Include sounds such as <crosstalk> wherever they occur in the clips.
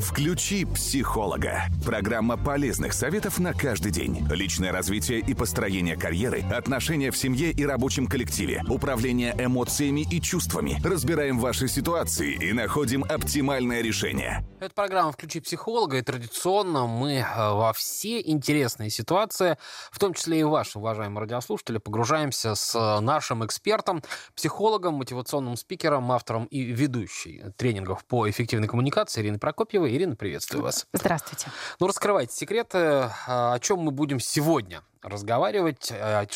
Включи психолога. Программа полезных советов на каждый день. Личное развитие и построение карьеры, отношения в семье и рабочем коллективе, управление эмоциями и чувствами. Разбираем ваши ситуации и находим оптимальное решение. Это программа «Включи психолога», и традиционно мы э, во все интересные ситуации, в том числе и ваши, уважаемые радиослушатели, погружаемся с нашим экспертом, психологом, мотивационным спикером, автором и ведущей тренингов по эффективной коммуникации Ириной Прокопьевой. Ирина, приветствую вас. Здравствуйте. Ну, раскрывайте секреты, о чем мы будем сегодня разговаривать, о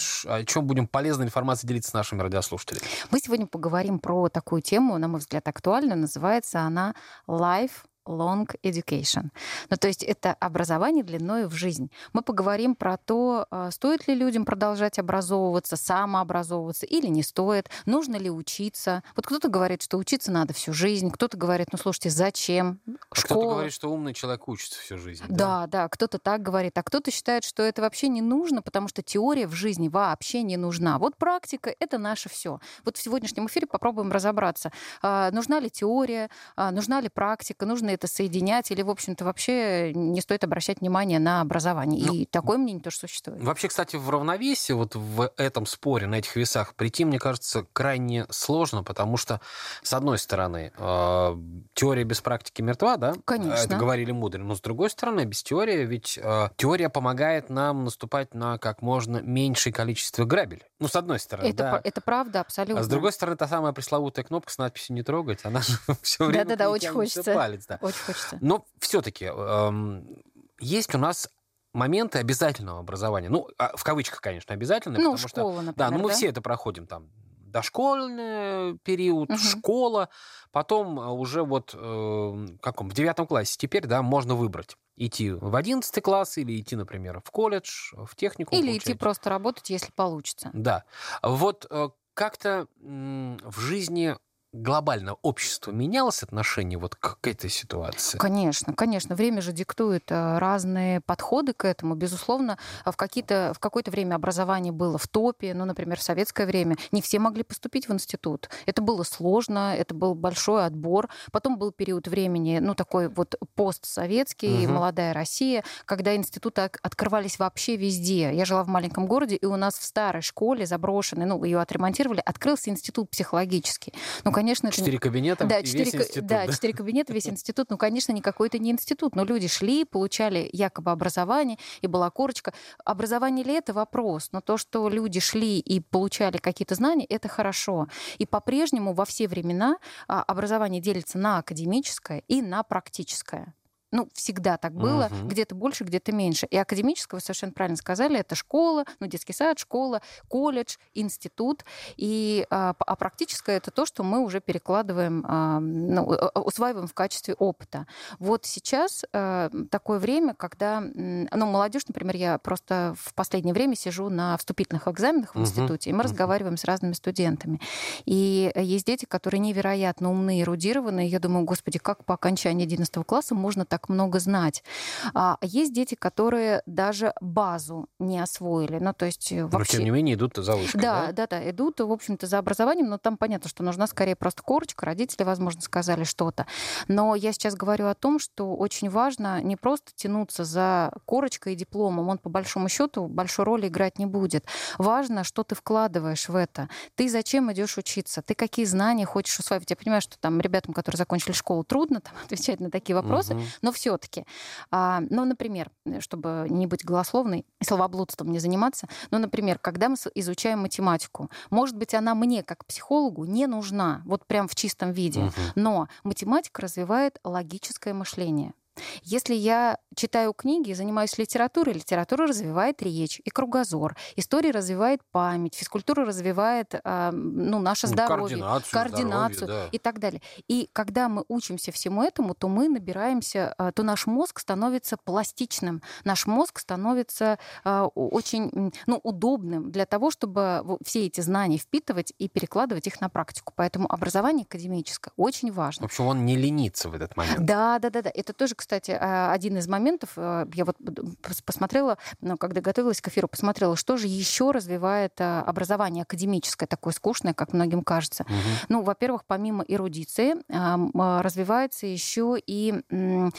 чем будем полезной информацией делиться с нашими радиослушателями. Мы сегодня поговорим про такую тему, на мой взгляд, актуальную. Называется она «Life long education. Ну, то есть это образование длиною в жизнь. Мы поговорим про то, а, стоит ли людям продолжать образовываться, самообразовываться или не стоит, нужно ли учиться. Вот кто-то говорит, что учиться надо всю жизнь, кто-то говорит, ну, слушайте, зачем? А кто-то говорит, что умный человек учится всю жизнь. Да, да, да кто-то так говорит, а кто-то считает, что это вообще не нужно, потому что теория в жизни вообще не нужна. Вот практика — это наше все. Вот в сегодняшнем эфире попробуем разобраться, а, нужна ли теория, а, нужна ли практика, нужно это соединять, или, в общем-то, вообще не стоит обращать внимание на образование. Ну, и такое мнение тоже существует. Вообще, кстати, в равновесии, вот в этом споре, на этих весах прийти, мне кажется, крайне сложно, потому что, с одной стороны, э, теория без практики мертва, да? Конечно. Это говорили мудрые. Но, с другой стороны, без теории, ведь э, теория помогает нам наступать на как можно меньшее количество грабелей. Ну, с одной стороны, это, да. Это правда, абсолютно. А с другой стороны, та самая пресловутая кнопка с надписью «Не трогать», она <laughs> же все время Да-да-да, очень хочется. палец. Да. Очень хочется. Но все-таки эм, есть у нас моменты обязательного образования. Ну, а, в кавычках, конечно, обязательные. Ну, потому школа, что, например, Да, ну мы да? все это проходим там дошкольный период, Мгм. школа, потом уже вот э, каком, в девятом классе теперь, да, можно выбрать идти в одиннадцатый класс или идти, например, в колледж, в технику. Или идти просто работать, если получится. Да. Вот э, как-то м, в жизни глобально общество менялось отношение вот к, к этой ситуации? Конечно, конечно. Время же диктует э, разные подходы к этому. Безусловно, в, какие-то, в какое-то время образование было в топе. Ну, например, в советское время не все могли поступить в институт. Это было сложно, это был большой отбор. Потом был период времени, ну, такой вот постсоветский, Мгм. молодая Россия, когда институты открывались вообще везде. Я жила в маленьком городе, и у нас в старой школе, заброшенной, ну, ее отремонтировали, открылся институт психологический. Ну, конечно, это Четыре кабинета да, и четыре, весь институт. да, четыре кабинета, весь институт. Ну, конечно, никакой это не институт, но люди шли, получали якобы образование, и была корочка. Образование ли это вопрос? Но то, что люди шли и получали какие-то знания, это хорошо. И по-прежнему во все времена а, образование делится на академическое и на практическое. Ну, всегда так было, Мгм. где-то больше, где-то меньше. И академического, вы совершенно правильно сказали, это школа, ну, детский сад, школа, колледж, институт. И, а, а практическое это то, что мы уже перекладываем, а, ну, э, э, усваиваем в качестве опыта. Вот сейчас э, такое время, когда, ну, молодежь, например, я просто в последнее время сижу на вступительных экзаменах в Мгм. институте, и мы Мгм. разговариваем с разными студентами. И есть дети, которые невероятно умные, эрудированные. Я думаю, господи, как по окончании 11 класса можно так много знать? А есть дети, которые даже базу не освоили. Ну, то есть э, Но, вообще... тем не менее, идут за вышкой, Да, да? да, да, идут, в общем-то, за образованием, но там понятно, что нужна скорее просто корочка, родители, возможно, сказали что-то. Но я сейчас говорю о том, что очень важно не просто тянуться за корочкой и дипломом, он по большому счету большой роли играть не будет. Важно, что ты вкладываешь в это. Ты зачем идешь учиться? Ты какие знания хочешь усваивать? Я понимаю, что там ребятам, которые закончили школу, трудно там, <laughs> отвечать на такие вопросы, Мгм. но все-таки, ну, например, чтобы не быть голословной, словоблудством не заниматься, ну, например, когда мы изучаем математику, может быть, она мне как психологу не нужна, вот прям в чистом виде, Мгм. но математика развивает логическое мышление. Если я читаю книги и занимаюсь литературой, литература развивает речь и кругозор, история развивает память, физкультура развивает а, ну, наше Ну, здоровье, координацию, координацию здоровье, да. и так далее. И когда мы учимся всему этому, то мы набираемся, а, то наш мозг становится пластичным, наш мозг становится а, очень ну, удобным для того, чтобы все эти знания впитывать и перекладывать их на практику. Поэтому образование академическое очень В важно. общем, он не ленится в этот момент. Да, да, да, да. Это тоже, кстати, кстати, а, один из моментов, э, я вот посмотрела, ну, когда готовилась к эфиру, посмотрела, что же еще развивает э, образование академическое, такое скучное, как многим кажется. Угу. Ну, во-первых, помимо эрудиции, а, развивается еще и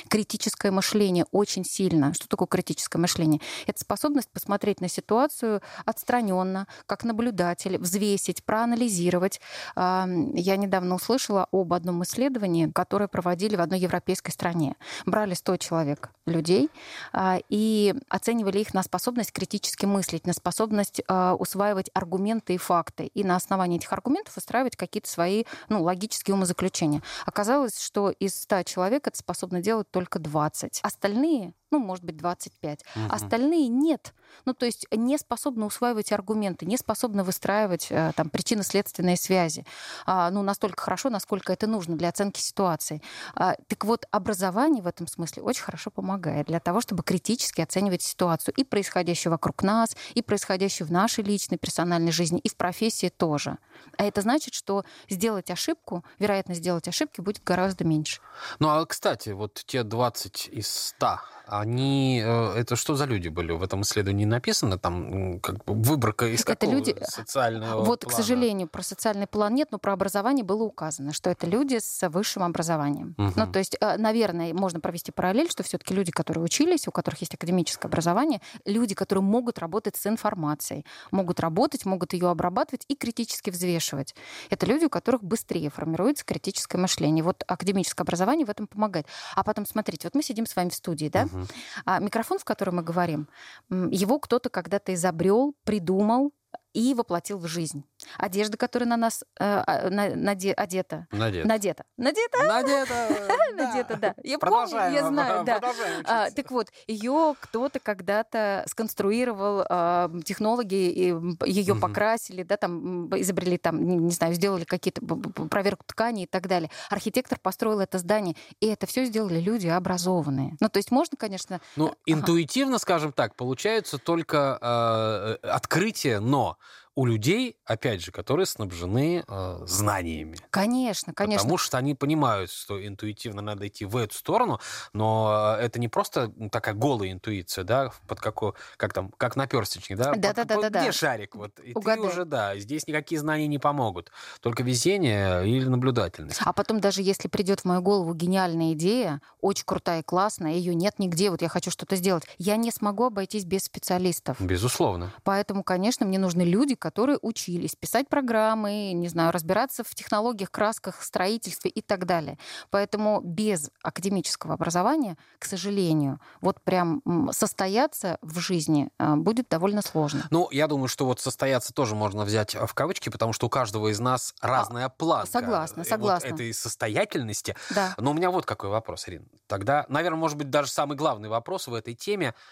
критическое мышление очень сильно. Что такое критическое мышление? Это способность посмотреть на ситуацию отстраненно, как наблюдатель, взвесить, проанализировать. Я недавно услышала об одном исследовании, которое проводили в одной европейской стране. Брали 100 человек, людей, а, и оценивали их на способность критически мыслить, на способность а, усваивать аргументы и факты, и на основании этих аргументов устраивать какие-то свои ну, логические умозаключения. Оказалось, что из 100 человек это способно делать только 20. Остальные ну, может быть, 25. Угу. Остальные нет. Ну, то есть не способны усваивать аргументы, не способны выстраивать э, там причинно-следственные связи. А, ну, настолько хорошо, насколько это нужно для оценки ситуации. А, так вот, образование в этом смысле очень хорошо помогает для того, чтобы критически оценивать ситуацию и происходящую вокруг нас, и происходящую в нашей личной, персональной жизни, и в профессии тоже. А это значит, что сделать ошибку, вероятность сделать ошибки будет гораздо меньше. Ну, а, кстати, вот те 20 из 100, они... Э, это что за люди были? В этом исследовании написано там как бы выборка из это какого люди... социального Вот, плана? к сожалению, про социальный план нет, но про образование было указано, что это люди с высшим образованием. Угу. Ну, то есть, э, наверное, можно провести параллель, что все таки люди, которые учились, у которых есть академическое образование, люди, которые могут работать с информацией, могут работать, могут ее обрабатывать и критически взвешивать. Это люди, у которых быстрее формируется критическое мышление. Вот академическое образование в этом помогает. А потом, смотрите, вот мы сидим с вами в студии, да? Угу. А микрофон, в котором мы говорим, его кто-то когда-то изобрел, придумал, и воплотил в жизнь. Одежда, которая на нас э, а, на, наде, одета. Надета. Надета. Надета? Надета. <laughs> Надета, да. Я помню, я знаю, да. А, так вот, ее кто-то когда-то сконструировал, а, технологи ее покрасили, да, там изобрели, там, не знаю, сделали какие-то проверку ткани и так далее. Архитектор построил это здание, и это все сделали люди образованные. Ну, то есть можно, конечно... Ну, интуитивно, скажем так, получается только э, открытие, но у людей, опять же, которые снабжены э, знаниями. Конечно, конечно. Потому что они понимают, что интуитивно надо идти в эту сторону, но это не просто такая голая интуиция, да, под какой, как там, как на персточник, да? Да, да, да, да. Где да. шарик? Вот, и Угадай. ты уже, да, здесь никакие знания не помогут, только везение или наблюдательность. А потом даже если придет в мою голову гениальная идея, очень крутая и классная, ее нет нигде, вот я хочу что-то сделать, я не смогу обойтись без специалистов. Безусловно. Поэтому, конечно, мне нужны люди, которые учились писать программы, не знаю, разбираться в технологиях, красках, строительстве и так далее. Поэтому без академического образования, к сожалению, вот прям состояться в жизни а, будет довольно сложно. Ну, я думаю, что вот состояться тоже можно взять в кавычки, потому что у каждого из нас а, разная планка. Согласна, согласна. Вот этой состоятельности. Да. Но у меня вот какой вопрос, Ирина. Тогда, наверное, может быть, даже самый главный вопрос в этой теме –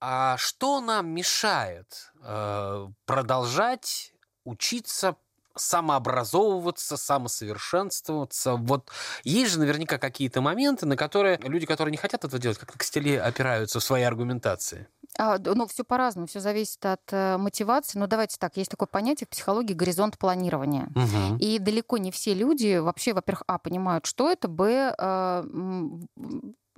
а что нам мешает э, продолжать учиться самообразовываться, самосовершенствоваться. Вот есть же наверняка какие-то моменты, на которые люди, которые не хотят этого делать, как к стиле опираются в своей аргументации. А, ну, все по-разному, все зависит от э, мотивации. Но давайте так, есть такое понятие в психологии горизонт планирования. Угу. И далеко не все люди вообще, во-первых, а, понимают, что это, б, э,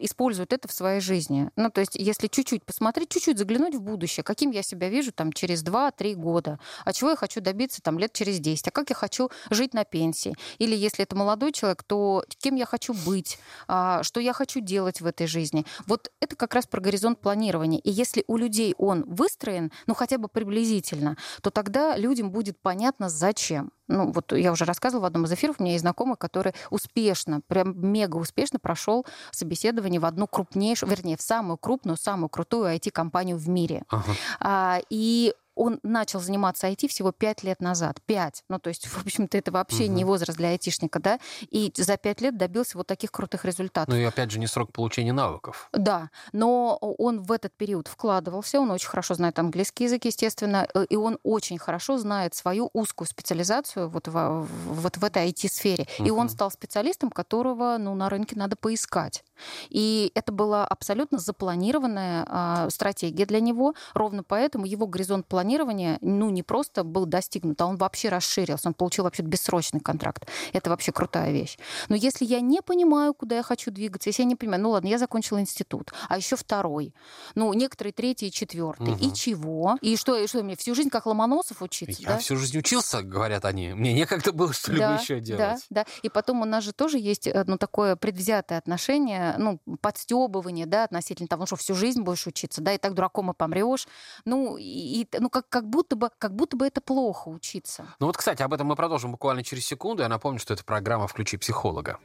используют это в своей жизни. Ну, то есть, если чуть-чуть посмотреть, чуть-чуть заглянуть в будущее, каким я себя вижу там через 2-3 года, а чего я хочу добиться там лет через 10, а как я хочу жить на пенсии. Или если это молодой человек, то кем я хочу быть, а, что я хочу делать в этой жизни. Вот это как раз про горизонт планирования. И если у людей он выстроен, ну, хотя бы приблизительно, то тогда людям будет понятно, зачем ну, вот я уже рассказывала в одном из эфиров, у меня есть знакомый, который успешно, прям мега успешно прошел собеседование в одну крупнейшую, вернее, в самую крупную, самую крутую IT-компанию в мире. Ага. А, и он начал заниматься IT всего пять лет назад. Пять. Ну, то есть, в общем-то, это вообще угу. не возраст для айтишника, да? И за пять лет добился вот таких крутых результатов. Ну и опять же, не срок получения навыков. Да, но он в этот период вкладывался, он очень хорошо знает английский язык, естественно, э, и он очень хорошо знает свою узкую специализацию вот в, вот в этой IT-сфере. Угу. И он стал специалистом, которого ну, на рынке надо поискать. И это была абсолютно запланированная а, стратегия для него. Ровно поэтому его горизонт планирования ну, не просто был достигнут, а он вообще расширился, он получил вообще бессрочный контракт. Это вообще крутая вещь. Но если я не понимаю, куда я хочу двигаться, если я не понимаю, ну ладно, я закончила институт, а еще второй, ну, некоторые третий, четвертый, угу. и чего? И что, и что мне всю жизнь как Ломоносов учиться? Я да? всю жизнь учился, говорят они. Мне некогда было что-либо да, еще делать. Да, да. И потом у нас же тоже есть э, ну, такое предвзятое отношение, ну, подстебывание, да, относительно того, что всю жизнь будешь учиться, да, и так дураком и помрешь. Ну, и, ну как, как, будто бы, как будто бы это плохо учиться. Ну вот, кстати, об этом мы продолжим буквально через секунду. Я напомню, что это программа «Включи психолога».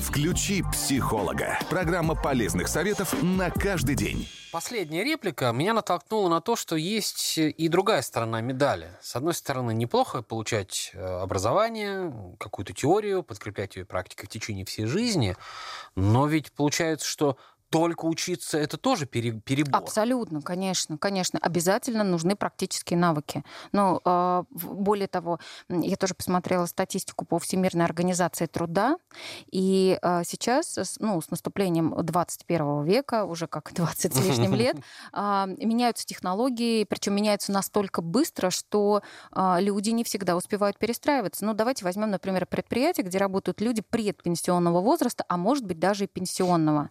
«Включи психолога». Программа полезных советов на каждый день. Последняя реплика меня натолкнула на то, что есть и другая сторона медали. С одной стороны, неплохо получать э, образование, какую-то теорию, подкреплять ее практикой в течение всей жизни, но ведь получается, что только учиться это тоже перебор. Абсолютно, конечно, конечно. Обязательно нужны практические навыки. Но а, более того, я тоже посмотрела статистику по Всемирной организации труда, и а, сейчас, ну, с наступлением 21 века, уже как <laughs> 20 с лишним <laughs> лет, а, меняются технологии, причем меняются настолько быстро, что люди не всегда успевают перестраиваться. Ну, давайте возьмем, например, предприятие, где работают люди предпенсионного возраста, а может быть даже и пенсионного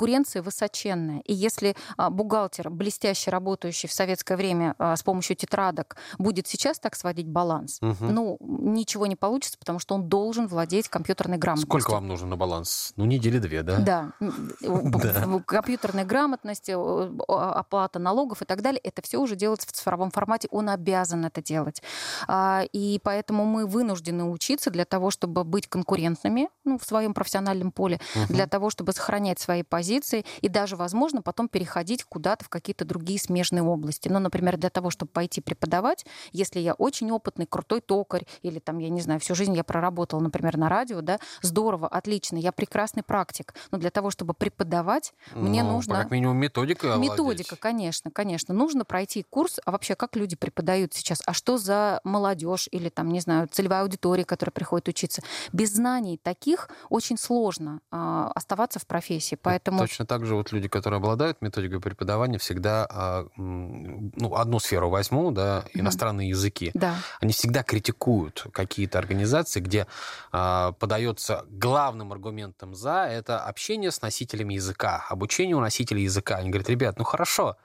конкуренция высоченная. И если а, бухгалтер, блестяще работающий в советское время а, с помощью тетрадок, будет сейчас так сводить баланс, угу. ну, ничего не получится, потому что он должен владеть компьютерной грамотностью. Сколько вам нужно на баланс? Ну, недели две, да? Да. <laughs> Компьютерная грамотность, оплата налогов и так далее, это все уже делается в цифровом формате, он обязан это делать. А, и поэтому мы вынуждены учиться для того, чтобы быть конкурентными ну, в своем профессиональном поле, для того, чтобы сохранять свои позиции, позиции и даже, возможно, потом переходить куда-то в какие-то другие смежные области. Ну, например, для того, чтобы пойти преподавать, если я очень опытный, крутой токарь, или там, я не знаю, всю жизнь я проработала, например, на радио, да, здорово, отлично, я прекрасный практик. Но для того, чтобы преподавать, ну, мне нужно... Как минимум методика Методика, конечно, конечно. Нужно пройти курс, а вообще как люди преподают сейчас, а что за молодежь или там, не знаю, целевая аудитория, которая приходит учиться. Без знаний таких очень сложно э, оставаться в профессии. Поэтому Точно так же вот люди, которые обладают методикой преподавания, всегда а, ну, одну сферу возьму, да, иностранные mm. языки. Да. Они всегда критикуют какие-то организации, где а, подается главным аргументом за это общение с носителями языка, обучение у носителей языка. Они говорят, ребят, ну хорошо,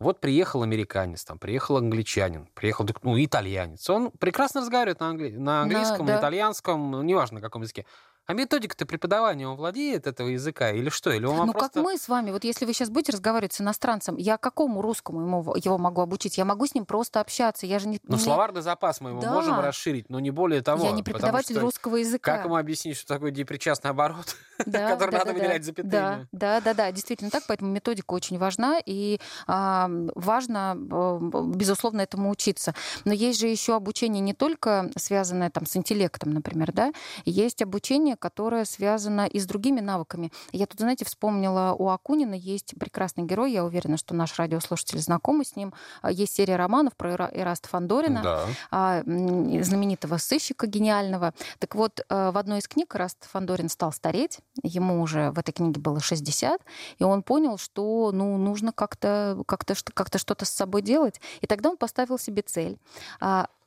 вот приехал американец, там, приехал англичанин, приехал ну, итальянец. Он прекрасно разговаривает на, англи... на английском, да, да. итальянском, неважно на каком языке. А методика-то преподавания, он владеет этого языка или что? Или он ну, просто... как мы с вами, вот если вы сейчас будете разговаривать с иностранцем, я какому русскому ему, его могу обучить? Я могу с ним просто общаться, я же не... Ну, не... словарный запас мы его да. можем расширить, но не более того. Я не преподаватель что... русского языка. Как ему объяснить, что такое депричастный оборот, <laughs> который надо выделять запятыми? Да, да, да, действительно так, поэтому методика очень важна, и важно, безусловно, этому учиться. Но есть же еще обучение не только связанное там с интеллектом, например, да, есть обучение, которая связана и с другими навыками. Я тут, знаете, вспомнила, у Акунина есть прекрасный герой, я уверена, что наш радиослушатель знакомы с ним. А, есть серия романов про Эраста Фандорина, да. А, знаменитого сыщика гениального. Так вот, а, в одной из книг Эраст Фандорин стал стареть, ему уже в этой книге было 60, и он понял, что ну, нужно как-то как как что-то с собой делать. И тогда он поставил себе цель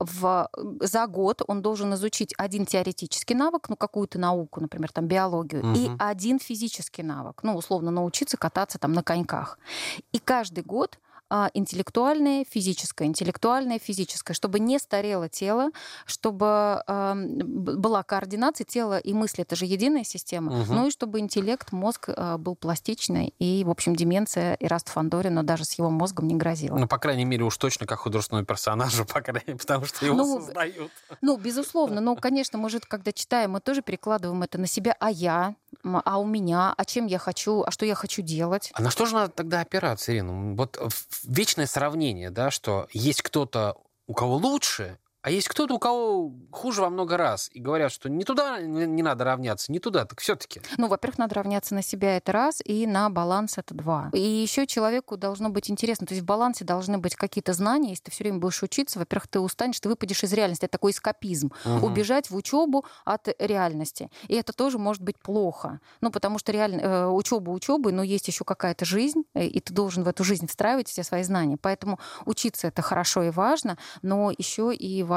в, за год он должен изучить один теоретический навык, ну, какую-то науку, например, там, биологию, угу. и один физический навык, ну, условно, научиться кататься там на коньках. И каждый год интеллектуальное, физическое, интеллектуальное, физическое, чтобы не старело тело, чтобы была координация тела и мысли, это же единая система, угу. ну и чтобы интеллект, мозг э, был пластичный, и, в общем, деменция Ираста Фандорина даже с его мозгом не грозила. Ну, по крайней мере, уж точно как художественного персонажа, <laughs> по крайней мере, потому что его ну, создают. Ну, безусловно, но, конечно, мы же, когда читаем, мы тоже перекладываем это на себя, а я, а у меня, а чем я хочу, а что я хочу делать. А на что же надо тогда опираться, Ирина? Вот вечное сравнение, да, что есть кто-то, у кого лучше, А есть кто-то, у кого хуже во много раз, и говорят, что не туда не надо равняться, не туда, так все-таки. Ну, во-первых, надо равняться на себя это раз, и на баланс это два. И еще человеку должно быть интересно, то есть в балансе должны быть какие-то знания, если ты все время будешь учиться, во-первых, ты устанешь, ты выпадешь из реальности, это такой эскапизм, угу. убежать в учебу от реальности. И это тоже может быть плохо, ну, потому что реально э, учеба учебы, но есть еще какая-то жизнь, э, и ты должен в эту жизнь встраивать все свои знания. Поэтому учиться это хорошо и важно, но еще и важно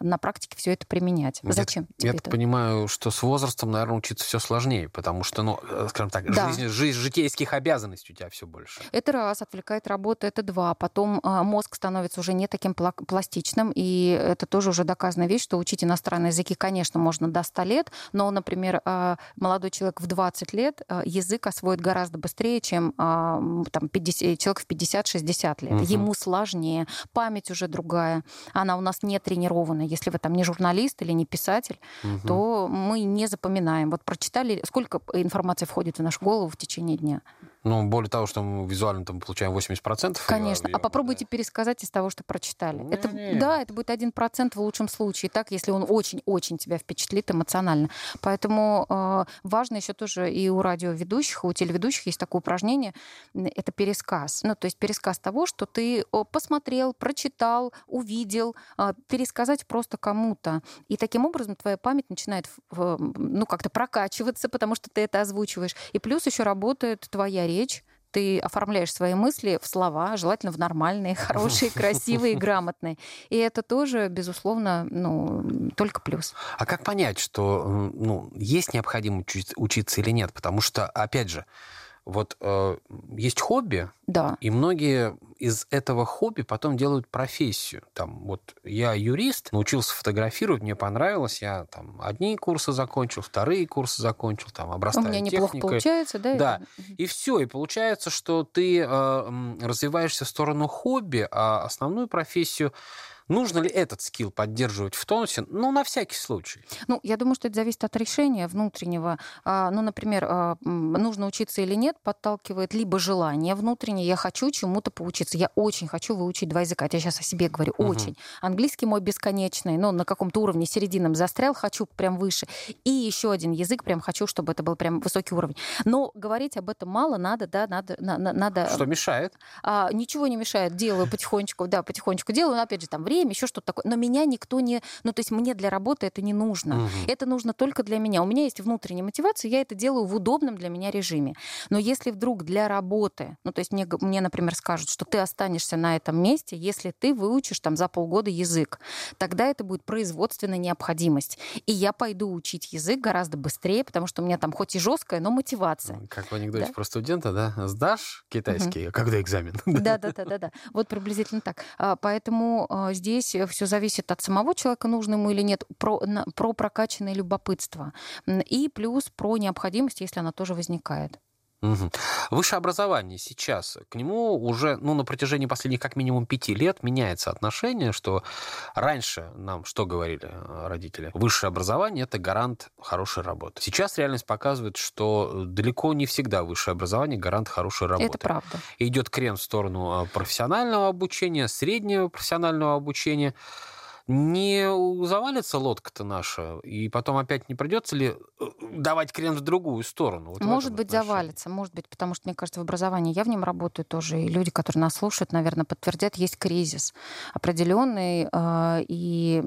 на практике все это применять. Зачем я, тебе я это? понимаю, что с возрастом, наверное, учиться все сложнее, потому что, ну, э, скажем так, да. жизнь, жизнь житейских обязанностей у тебя все больше. Это раз, отвлекает работа, это два. Потом а, мозг становится уже не таким пла- пластичным, и это тоже уже доказанная вещь, что учить иностранные языки, конечно, можно до 100 лет, но, например, а, молодой человек в 20 лет а, язык освоит гораздо быстрее, чем там, 50, человек в 50-60 лет. Угу. Ему сложнее, память уже другая, она у нас не тренирована. Если вы там не журналист или не писатель, угу. то мы не запоминаем. Вот прочитали, сколько информации входит в нашу голову в течение дня? Ну, более того, что мы визуально там получаем 80%. Конечно. А попробуйте да. пересказать из того, что прочитали. Не, это, не. Да, это будет 1% в лучшем случае. Так, если он очень-очень тебя впечатлит эмоционально. Поэтому э, важно еще тоже и у радиоведущих, и у телеведущих есть такое упражнение. Это пересказ. Ну, то есть пересказ того, что ты посмотрел, прочитал, увидел, э, пересказать просто кому-то. И таким образом твоя память начинает ну, как-то прокачиваться, потому что ты это озвучиваешь. И плюс еще работает твоя речь речь, ты оформляешь свои мысли в слова, желательно в нормальные, <laughs> хорошие, <laughs> красивые, грамотные. И это тоже, безусловно, ну, только плюс. А как понять, что ну, есть необходимость учиться или нет? Потому что, опять же, вот э, есть хобби, да. и многие из этого хобби потом делают профессию. Там, вот я юрист, научился фотографировать, мне понравилось, я там одни курсы закончил, вторые курсы закончил, там обрастаю У меня техникой. неплохо получается, да? Да. И все, и получается, что ты э, развиваешься в сторону хобби, а основную профессию Нужно ли этот скилл поддерживать в тонусе? Ну, на всякий случай. Ну, я думаю, что это зависит от решения внутреннего. А, ну, например, а, нужно учиться или нет, подталкивает либо желание внутреннее, я хочу чему-то поучиться, я очень хочу выучить два языка. Я сейчас о себе говорю, угу. очень. Английский мой бесконечный, но на каком-то уровне серединном застрял, хочу прям выше. И еще один язык, прям хочу, чтобы это был прям высокий уровень. Но говорить об этом мало, надо, да, надо... надо Что мешает? А, ничего не мешает, делаю потихонечку, да, потихонечку делаю, но опять же, там, время время, еще что-то такое. Но меня никто не... Ну, то есть мне для работы это не нужно. Угу. Это нужно только для меня. У меня есть внутренняя мотивация, я это делаю в удобном для меня режиме. Но если вдруг для работы, ну, то есть мне, мне например, скажут, что ты останешься на этом месте, если ты выучишь там за полгода язык, тогда это будет производственная необходимость. И я пойду учить язык гораздо быстрее, потому что у меня там хоть и жесткая, но мотивация. Как в анекдоте да? про студента, да? Сдашь китайский, угу. когда экзамен? Да-да-да. Вот приблизительно так. А, поэтому а, здесь здесь э, все зависит от самого человека, нужно ему или нет, про, на, про прокачанное любопытство. И плюс про необходимость, если она тоже возникает. Угу. Высшее образование сейчас, к нему уже ну, на протяжении последних как минимум пяти лет меняется отношение, что раньше нам что говорили э, родители? Высшее образование – это гарант хорошей работы. Сейчас реальность показывает, что далеко не всегда высшее образование – гарант хорошей работы. Это правда. идет крен в сторону э, профессионального обучения, среднего профессионального обучения – не завалится лодка-то наша, и потом опять не придется ли э, давать крен в другую сторону? Вот может быть, отношении. завалится, может быть, потому что, мне кажется, в образовании я в нем работаю тоже, и люди, которые нас слушают, наверное, подтвердят, есть кризис определенный, а, и,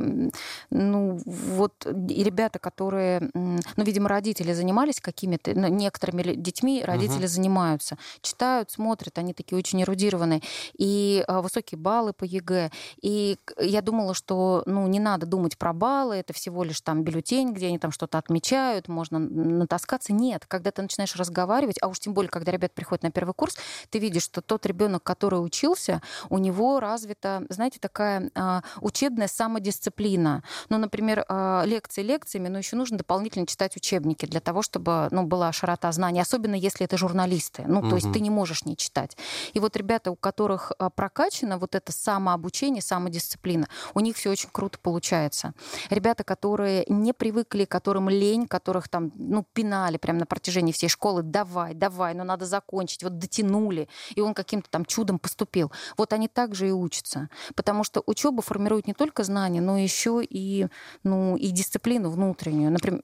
ну, вот, и ребята, которые, ну, видимо, родители занимались какими-то, ну, некоторыми детьми родители угу. занимаются, читают, смотрят, они такие очень эрудированные, и а, высокие баллы по ЕГЭ, и я думала, что ну, не надо думать про баллы, это всего лишь там бюллетень, где они там что-то отмечают, можно натаскаться. Нет, когда ты начинаешь разговаривать, а уж тем более, когда ребят приходят на первый курс, ты видишь, что тот ребенок, который учился, у него развита, знаете, такая а, учебная самодисциплина. Ну, например, а, лекции лекциями, но еще нужно дополнительно читать учебники для того, чтобы ну, была широта знаний, особенно если это журналисты. Ну, угу. то есть ты не можешь не читать. И вот ребята, у которых а, прокачано вот это самообучение, самодисциплина, у них все очень очень круто получается. Ребята, которые не привыкли, которым лень, которых там, ну, пинали прямо на протяжении всей школы, давай, давай, ну, надо закончить, вот дотянули, и он каким-то там чудом поступил. Вот они также и учатся, потому что учеба формирует не только знания, но еще и, ну, и дисциплину внутреннюю. Например.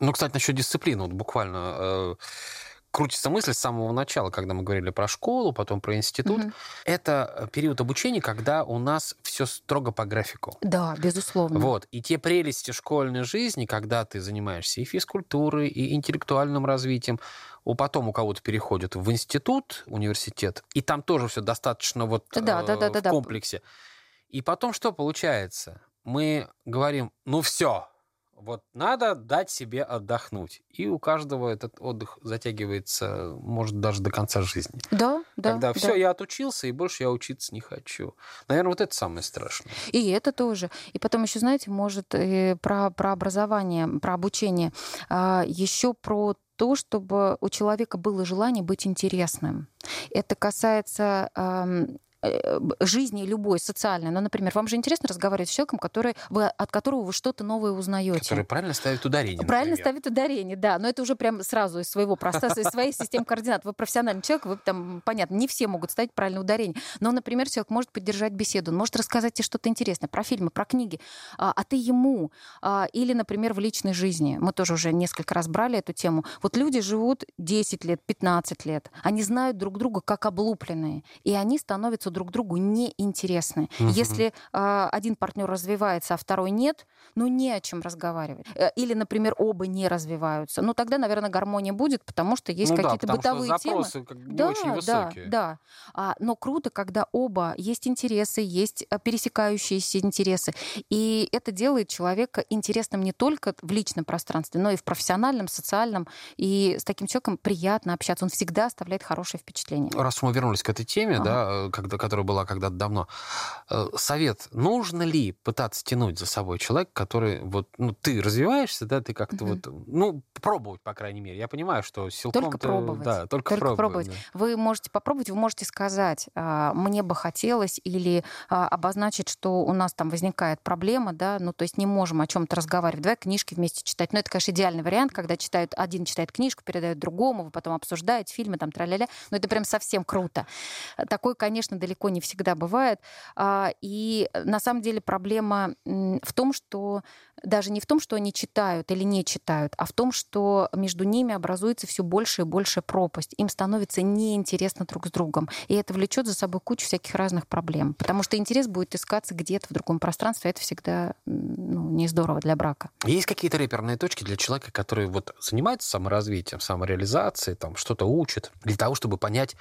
Ну, кстати, насчет дисциплины, вот буквально э, крутится мысль с самого начала, когда мы говорили про школу, потом про институт. Угу. Это э, период обучения, когда у нас все строго по графику. Да, безусловно. Вот. И те прелести школьной жизни, когда ты занимаешься и физкультурой, и интеллектуальным развитием, у потом у кого-то переходят в институт, университет, и там тоже все достаточно вот да, э, да, да, в да, комплексе. И потом что получается? Мы говорим, ну все, вот надо дать себе отдохнуть. И у каждого этот отдых затягивается, может, даже до конца жизни. Да, да. Когда да. все, я отучился, и больше я учиться не хочу. Наверное, вот это самое страшное. И это тоже. И потом еще, знаете, может, и про, про образование, про обучение. А, еще про то, чтобы у человека было желание быть интересным. Это касается Э, жизни любой социальной. Ну, например, вам же интересно разговаривать с человеком, который, вы, от которого вы что-то новое узнаете. Который правильно ставит ударение. Правильно например. ставит ударение, да. Но это уже прям сразу из своего пространства, из своей системы координат. Вы профессиональный человек, вы там, понятно, не все могут ставить правильное ударение. Но, например, человек может поддержать беседу, он может рассказать тебе что-то интересное про фильмы, про книги, а, а ты ему. А, или, например, в личной жизни. Мы тоже уже несколько раз брали эту тему. Вот люди живут 10 лет, 15 лет. Они знают друг друга как облупленные. И они становятся становятся друг другу неинтересны. Угу. Если э, один партнер развивается, а второй нет, ну не о чем разговаривать. Э, или, например, оба не развиваются. Ну тогда, наверное, гармония будет, потому что есть ну, какие-то да, бытовые темы. Как бы да, очень высокие. да, да. А, но круто, когда оба есть интересы, есть э, пересекающиеся интересы. И это делает человека интересным не только в личном пространстве, но и в профессиональном, социальном. И с таким человеком приятно общаться. Он всегда оставляет хорошее впечатление. Раз мы вернулись к этой теме, ага. да, э, когда, которая была когда-то давно. Э, совет, нужно ли пытаться тянуть за собой человека, который вот, ну, ты развиваешься, да, ты как-то угу. вот, ну, пробовать, по крайней мере. Я понимаю, что силком... Только пробовать. Да, только, только пробовать. пробовать. Да. Вы можете попробовать, вы можете сказать, а, мне бы хотелось, или а, обозначить, что у нас там возникает проблема, да, ну, то есть не можем о чем-то разговаривать. Давай книжки вместе читать. Ну, это, конечно, идеальный вариант, когда читают, один читает книжку, передает другому, вы потом обсуждаете фильмы, там, тра-ля-ля. Но это прям совсем круто. Такой, конечно, далеко далеко не всегда бывает. А, и на самом деле проблема в том, что даже не в том, что они читают или не читают, а в том, что между ними образуется все больше и больше пропасть. Им становится неинтересно друг с другом. И это влечет за собой кучу всяких разных проблем. Потому что интерес будет искаться где-то в другом пространстве, а это всегда ну, не здорово для брака. Есть какие-то реперные точки для человека, который вот занимается саморазвитием, самореализацией, там что-то учит, для того, чтобы понять,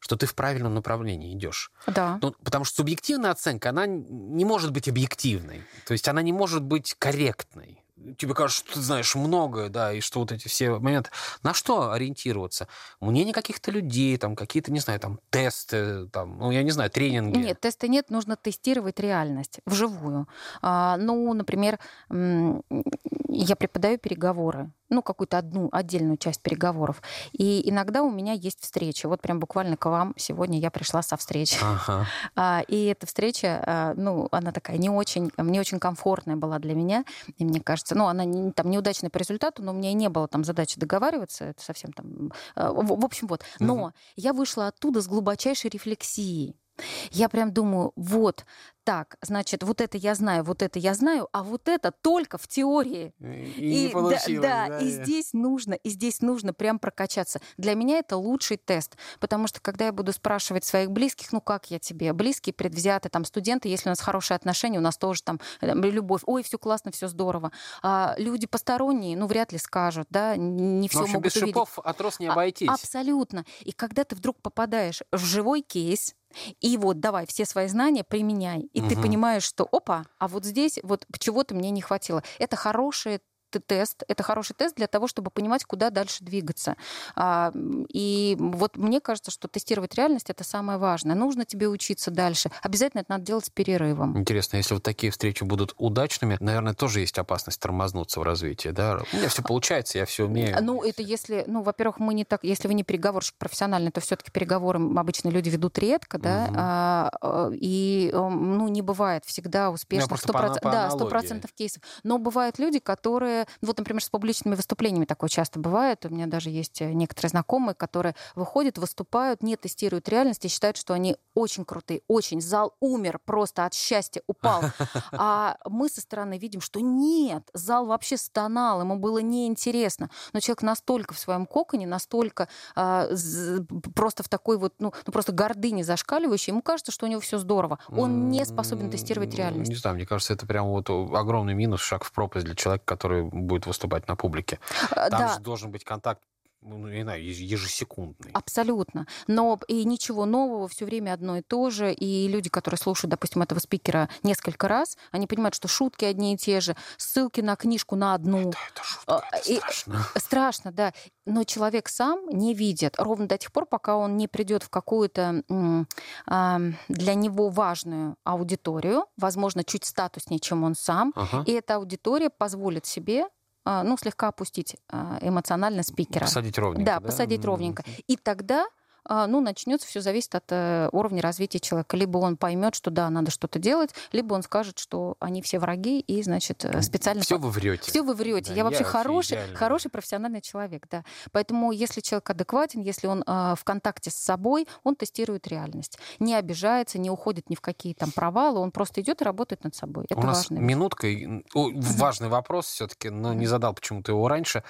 что ты в правильном направлении идешь. Да. Ну, потому что субъективная оценка, она не может быть объективной. То есть она не может быть корректной тебе кажется, что ты знаешь многое, да, и что вот эти все моменты. На что ориентироваться? Мнение каких-то людей, там, какие-то, не знаю, там, тесты, там, ну, я не знаю, тренинги. Нет, теста нет, нужно тестировать реальность вживую. А, ну, например, я преподаю переговоры, ну, какую-то одну отдельную часть переговоров. И иногда у меня есть встреча. Вот прям буквально к вам сегодня я пришла со встречи. Ага. <laughs> А, и эта встреча, а, ну, она такая не очень, не очень комфортная была для меня. И мне кажется, ну, она не, там неудачная по результату, но у меня и не было там задачи договариваться. Это совсем там... А, в, в общем, вот. Но угу. я вышла оттуда с глубочайшей рефлексией. Я прям думаю, вот, так, значит, вот это я знаю, вот это я знаю, а вот это только в теории. И, и не получилось. Да, да, да, и здесь нужно, и здесь нужно прям прокачаться. Для меня это лучший тест, потому что когда я буду спрашивать своих близких, ну как я тебе, близкие, предвзяты, там студенты, если у нас хорошие отношения, у нас тоже там э, любовь, ой, все классно, все здорово. А люди посторонние, ну вряд ли скажут, да, не все ну, общем, могут без увидеть. шипов отрос не а, обойтись. А, абсолютно. И когда ты вдруг попадаешь в живой кейс, и вот давай все свои знания применяй. И угу. ты понимаешь, что опа, а вот здесь вот чего-то мне не хватило. Это хороший тест, это хороший тест для того, чтобы понимать, куда дальше двигаться. А, и вот мне кажется, что тестировать реальность это самое важное. Нужно тебе учиться дальше. Обязательно это надо делать с перерывом. Интересно, если вот такие встречи будут удачными, наверное, тоже есть опасность тормознуться в развитии, да? У меня все получается, я все умею. Ну, это если, ну, во-первых, мы не так, если вы не переговорщик профессиональный, то все-таки переговоры обычно люди ведут редко, да, угу. а, и, ну, не бывает всегда успешно. 100%, по, да, сто процентов кейсов. Но бывают люди, которые, вот, например, с публичными выступлениями такое часто бывает. У меня даже есть э, некоторые знакомые, которые выходят, выступают, не тестируют реальность и считают, что они очень крутые, очень. Зал умер просто от счастья, упал. <laughs> А мы со стороны видим, что нет, зал вообще стонал, ему было неинтересно. Но человек настолько в своем коконе, настолько а, просто в такой вот, ну, ну, просто гордыне зашкаливающей, ему кажется, что у него все здорово. Он не способен тестировать реальность. Не знаю, мне кажется, это прям вот огромный минус, шаг в пропасть для человека, который будет выступать на публике. А, Там да. же должен быть контакт ну, ну, не знаю, ежесекундный. Абсолютно. Но и ничего нового, все время одно и то же. И люди, которые слушают, допустим, этого спикера несколько раз, они понимают, что шутки одни и те же, ссылки на книжку на одну. Это, это шутка, это и, страшно. <laughs> Страшно, да. Но человек сам не видит ровно до тех пор, пока он не придет в какую-то для него важную аудиторию, возможно, чуть статуснее, чем он сам. Ага. И эта аудитория позволит себе а, ну, слегка опустить а, эмоционально спикера. Посадить ровненько. Да, да? посадить ровненько. И тогда а, ну, начнется, все зависит от э, уровня развития человека. Либо он поймет, что да, надо что-то делать, либо он скажет, что они все враги, и, значит, э, специально... Все вы врете. Все вы врете. Да, я вообще я хороший, хороший профессиональный человек, да. Поэтому, если человек адекватен, если он э, в контакте с собой, он тестирует реальность. Не обижается, не уходит ни в какие там провалы, он просто идет и работает над собой. Это У нас минутка. О, важный вопрос все-таки, но не задал почему-то его раньше.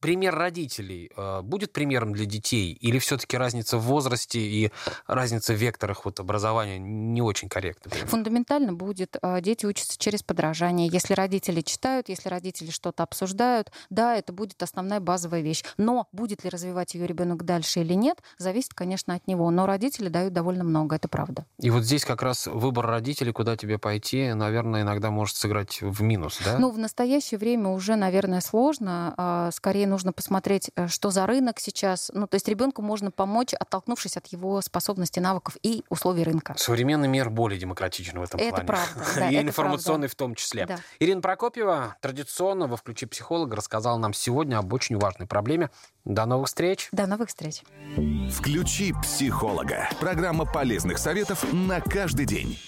А, пример родителей а, будет примером для детей или все-таки разница в возрасте и разница в векторах вот образования не очень корректна? Фундаментально будет. А, дети учатся через подражание. Если родители читают, если родители что-то обсуждают, да, это будет основная базовая вещь. Но будет ли развивать ее ребенок дальше или нет, зависит, конечно, от него. Но родители дают довольно много, это правда. И вот здесь как раз выбор родителей, куда тебе пойти, наверное, иногда может сыграть в минус, да? Ну, в настоящее время уже, наверное, сложно скорее нужно посмотреть, э, что за рынок сейчас. Ну, то есть ребенку можно помочь, оттолкнувшись от его способностей, навыков и условий рынка. Современный мир более демократичен в этом это плане. Правда, <laughs> да, и это информационный правда. в том числе. Да. Ирина Прокопьева традиционно во «Включи психолога» рассказала нам сегодня об очень важной проблеме. До новых встреч. До новых встреч. «Включи психолога» – программа полезных советов на каждый день.